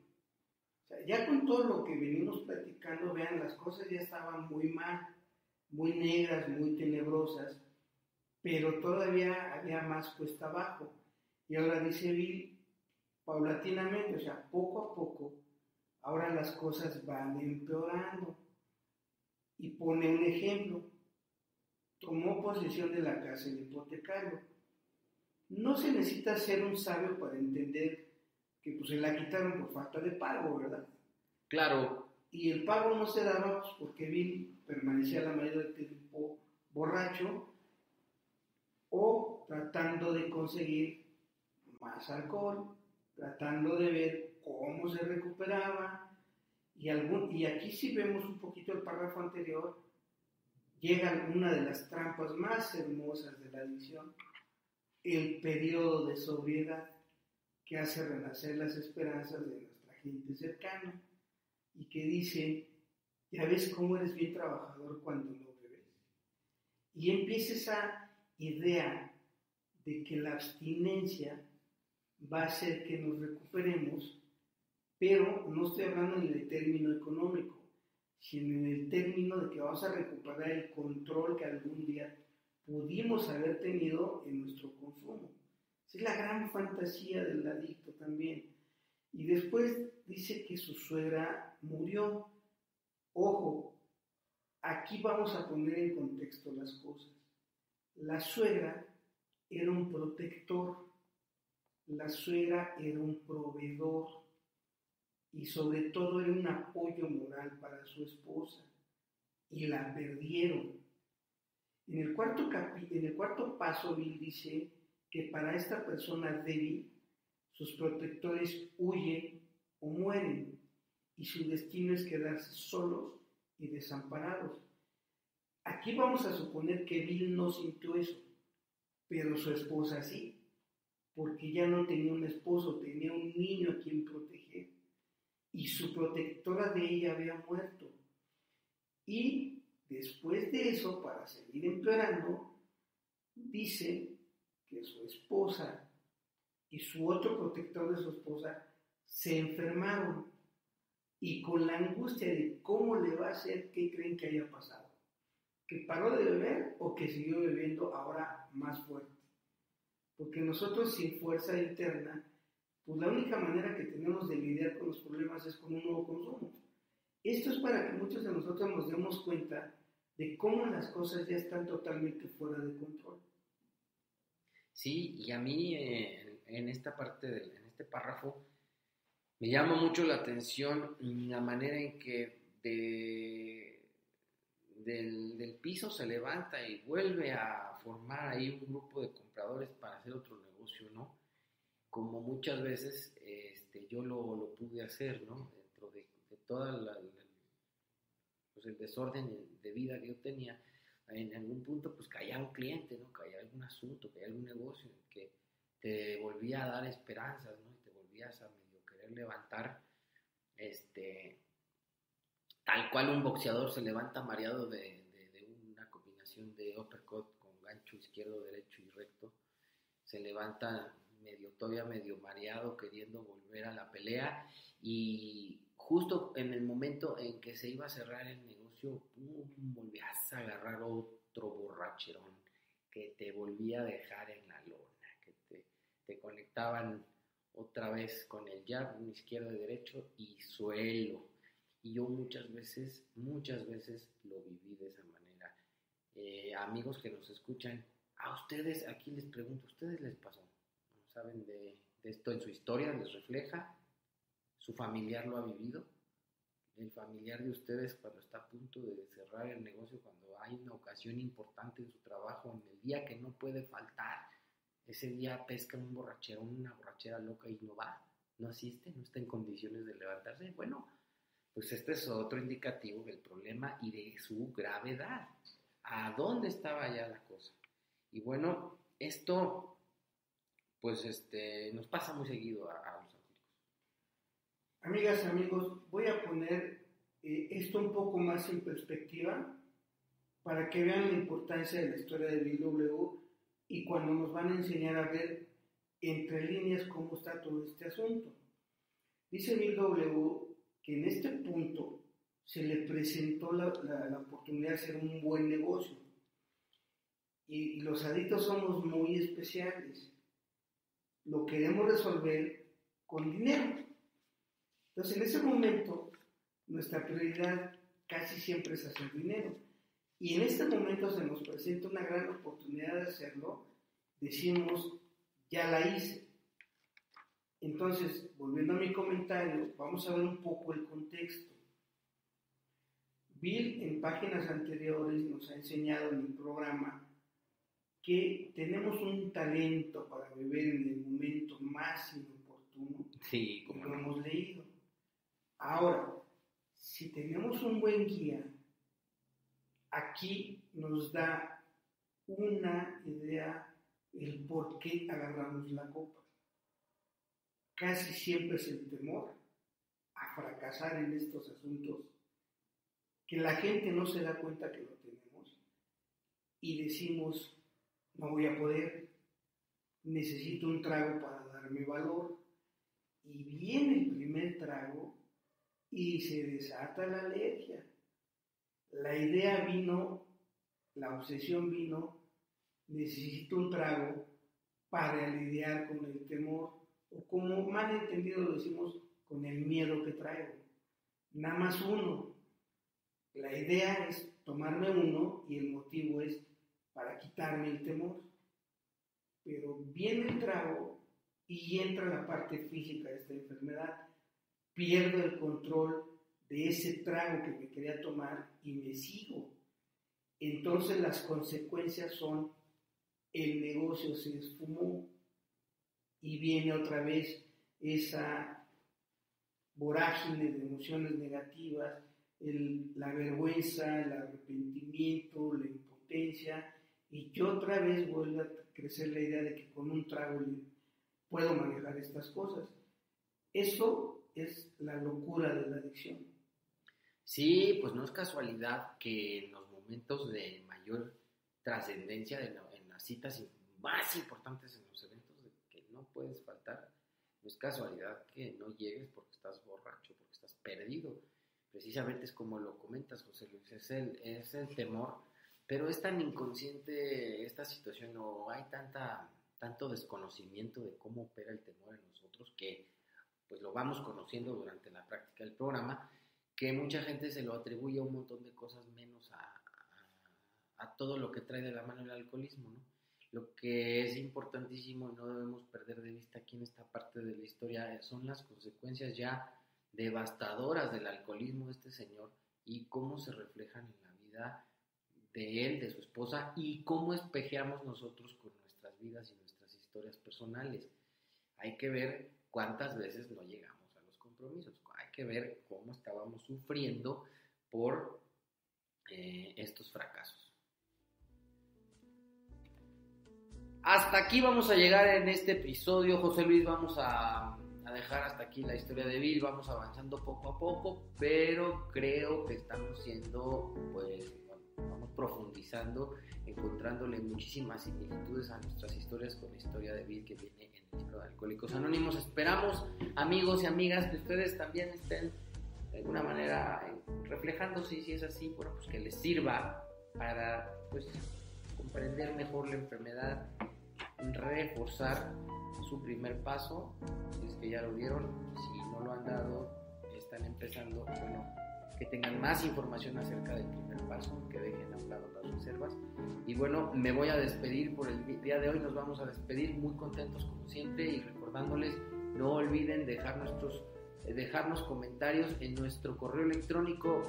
Speaker 2: Ya con todo lo que venimos platicando, vean, las cosas ya estaban muy mal, muy negras, muy tenebrosas, pero todavía había más cuesta abajo. Y ahora dice Bill, paulatinamente, o sea, poco a poco, ahora las cosas van empeorando. Y pone un ejemplo. Tomó posesión de la casa del hipotecario. No se necesita ser un sabio para entender que pues se la quitaron por falta de pago, ¿verdad?
Speaker 1: Claro.
Speaker 2: Y el pago no se daba pues, porque Bill permanecía la mayoría del tiempo borracho o tratando de conseguir más alcohol tratando de ver cómo se recuperaba. Y, algún, y aquí si vemos un poquito el párrafo anterior, llega una de las trampas más hermosas de la adicción, el periodo de sobriedad que hace renacer las esperanzas de nuestra gente cercana y que dice, ya ves cómo eres bien trabajador cuando no bebes. Y empieza esa idea de que la abstinencia va a ser que nos recuperemos, pero no estoy hablando en el término económico, sino en el término de que vamos a recuperar el control que algún día pudimos haber tenido en nuestro consumo. Esa es la gran fantasía del adicto también. Y después dice que su suegra murió. Ojo, aquí vamos a poner en contexto las cosas. La suegra era un protector la suegra era un proveedor y sobre todo era un apoyo moral para su esposa y la perdieron. En el cuarto, en el cuarto paso, Bill dice que para esta persona débil, sus protectores huyen o mueren y su destino es quedarse solos y desamparados. Aquí vamos a suponer que Bill no sintió eso, pero su esposa sí, porque ya no tenía un esposo, tenía un niño a quien proteger y su protectora de ella había muerto. Y después de eso, para seguir empeorando, dice que su esposa y su otro protector de su esposa se enfermaron y con la angustia de cómo le va a hacer, ¿qué creen que haya pasado? ¿Que paró de beber o que siguió bebiendo ahora más fuerte? Porque nosotros sin fuerza interna, pues la única manera que tenemos de lidiar con los problemas es con un nuevo consumo. Esto es para que muchos de nosotros nos demos cuenta de cómo las cosas ya están totalmente fuera de control.
Speaker 1: Sí, y a mí eh, en esta parte, en este párrafo, me llama mucho la atención la manera en que del, piso se levanta y vuelve a formar ahí un grupo de compradores para hacer otro negocio, ¿no? Como muchas veces este, yo lo, lo pude hacer, ¿no? Dentro de, de todo pues el desorden de vida que yo tenía, en algún punto pues caía un cliente, ¿no? Caía algún asunto, caía algún negocio que te volvía a dar esperanzas, ¿no? Y te volvías a medio querer levantar, este, tal cual un boxeador se levanta mareado de, una combinación de uppercut con gancho izquierdo, derecho y recto, se levanta medio, todavía medio mareado, queriendo volver a la pelea y justo en el momento en que se iba a cerrar el negocio, volvías a agarrar otro borracherón que te volvía a dejar en la lona te conectaban otra vez con el jab, un izquierdo y derecho y suelo. Y yo muchas veces, muchas veces lo viví de esa manera. Eh, amigos que nos escuchan, a ustedes, aquí les pregunto, ¿a ustedes les pasó? ¿Saben de, de esto en su historia? ¿Les refleja? ¿Su familiar lo ha vivido? el familiar de ustedes cuando está a punto de cerrar el negocio, cuando hay una ocasión importante en su trabajo, en el día que no puede faltar, ese día pesca un borrachero, una borrachera loca y no va, no asiste, no está en condiciones de levantarse. Bueno, pues este es otro indicativo del problema y de su gravedad. ¿A dónde estaba ya la cosa? Y bueno, esto, pues este, nos pasa muy seguido a, los amigos.
Speaker 2: Amigas, amigos, voy a poner eh, esto un poco más en perspectiva para que vean la importancia de la historia de BW y cuando nos van a enseñar a ver entre líneas cómo está todo este asunto. Dice Bill W que en este punto se le presentó la, la, oportunidad de hacer un buen negocio. Y, los adictos somos muy especiales. Lo queremos resolver con dinero. Entonces, en ese momento, nuestra prioridad casi siempre es hacer dinero y en este momento se nos presenta una gran oportunidad de hacerlo, decimos, ya la hice. Entonces, volviendo a mi comentario, vamos a ver un poco el contexto. Bill en páginas anteriores nos ha enseñado en el programa que tenemos un talento para beber en el momento más inoportuno.
Speaker 1: Sí,
Speaker 2: como lo hemos leído. Ahora, si tenemos un buen guía, aquí nos da una idea del por qué agarramos la copa. Casi siempre es el temor a fracasar en estos asuntos, que la gente no se da cuenta que lo tenemos y decimos, no voy a poder, necesito un trago para darme valor. Y viene el primer trago y se desata la alergia la idea vino, la obsesión vino, necesito un trago para lidiar con el temor, o como mal entendido lo decimos, con el miedo que traigo. Nada más uno. La idea es tomarme uno y el motivo es para quitarme el temor. Pero viene el trago y entra la parte física de esta enfermedad. Pierdo el control de ese trago que me quería tomar y me sigo. Entonces las consecuencias son el negocio se esfumó y viene otra vez esa vorágine de emociones negativas, la vergüenza, el arrepentimiento, la impotencia, y yo otra vez vuelvo a crecer la idea de que con un trago puedo manejar estas cosas. Eso es la locura de la adicción.
Speaker 1: Sí, pues no es casualidad que en los momentos de mayor trascendencia, en las citas más importantes en los eventos que no puedes faltar, no es casualidad que no llegues porque estás borracho, porque estás perdido. Precisamente es como lo comentas, José Luis, es el, es el temor, pero es tan inconsciente esta situación o hay tanta, tanto desconocimiento de cómo opera el temor en nosotros que pues lo vamos conociendo durante la práctica del programa, que mucha gente se lo atribuye a un montón de cosas menos a, a, todo lo que trae de la mano el alcoholismo, ¿no? Lo que es importantísimo y no debemos perder de vista aquí en esta parte de la historia son las consecuencias ya devastadoras del alcoholismo de este señor y cómo se reflejan en la vida de él, de su esposa y cómo espejeamos nosotros con nuestras vidas y nuestras historias personales. Hay que ver cuántas veces no llegamos a los compromisos. Hay que ver cómo estábamos sufriendo por eh, estos fracasos. Hasta aquí vamos a llegar en este episodio, José Luis. Vamos a, dejar hasta aquí la historia de Bill. Vamos avanzando poco a poco, pero creo que estamos siendo, pues, vamos profundizando, encontrándole muchísimas similitudes a nuestras historias con la historia de Bill que viene de Alcohólicos Anónimos. Esperamos, amigos y amigas, que ustedes también estén de alguna manera reflejándose, y si es así, bueno, pues que les sirva para pues comprender mejor la enfermedad, reforzar su primer paso, si es que ya lo dieron, si no lo han dado, están empezando, bueno, que tengan más información acerca del primer paso, que dejen a un lado las reservas. Y bueno, me voy a despedir por el día de hoy, nos vamos a despedir muy contentos como siempre y recordándoles, no olviden dejar nuestros, eh, dejarnos comentarios en nuestro correo electrónico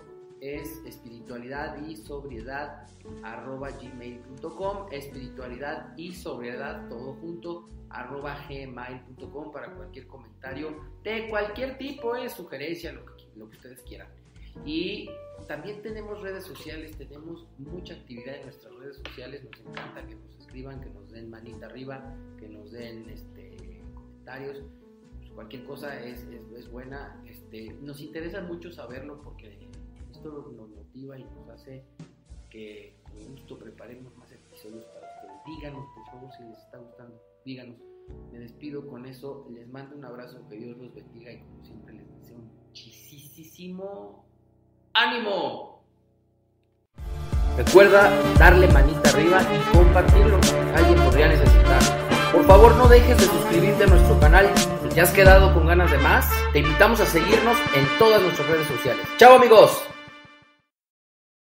Speaker 1: es espiritualidad y sobriedad arroba gmail.com espiritualidad y sobriedad todo junto arroba gmail.com para cualquier comentario de cualquier tipo, de sugerencia, lo que, lo que ustedes quieran. Y también tenemos redes sociales, tenemos mucha actividad en nuestras redes sociales, nos encanta que nos escriban, que nos den manita arriba, que nos den este, comentarios, pues cualquier cosa es, es, buena, este, nos interesa mucho saberlo porque nos motiva y nos hace que con gusto preparemos más episodios para ustedes. Díganos por favor si les está gustando, díganos. Me despido con eso, les mando un abrazo, que Dios los bendiga y como siempre les deseo muchísimo ¡Ánimo! Recuerda darle manita arriba y compartirlo. Alguien podría necesitar. Por favor, no dejes de suscribirte a nuestro canal. Si te has quedado con ganas de más, te invitamos a seguirnos en todas nuestras redes sociales. ¡Chao, amigos!